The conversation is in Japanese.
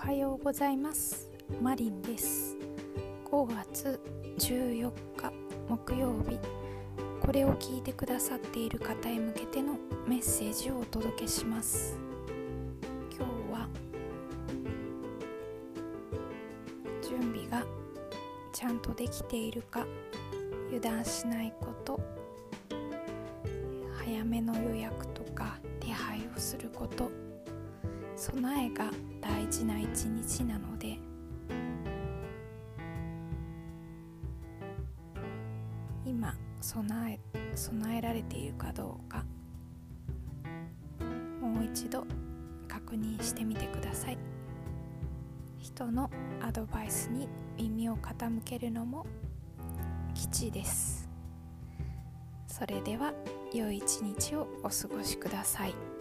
はようございます。マリンです。5月14日木曜日。これを聞いてくださっている方へ向けてのメッセージをお届けします。今日は準備がちゃんとできているか油断しないこと早めの予約とか手配をすること備えが大事な一日なので。今備え備えられているかどうか。もう一度確認してみてください。人のアドバイスに耳を傾けるのも吉です。それでは良い一日をお過ごしください。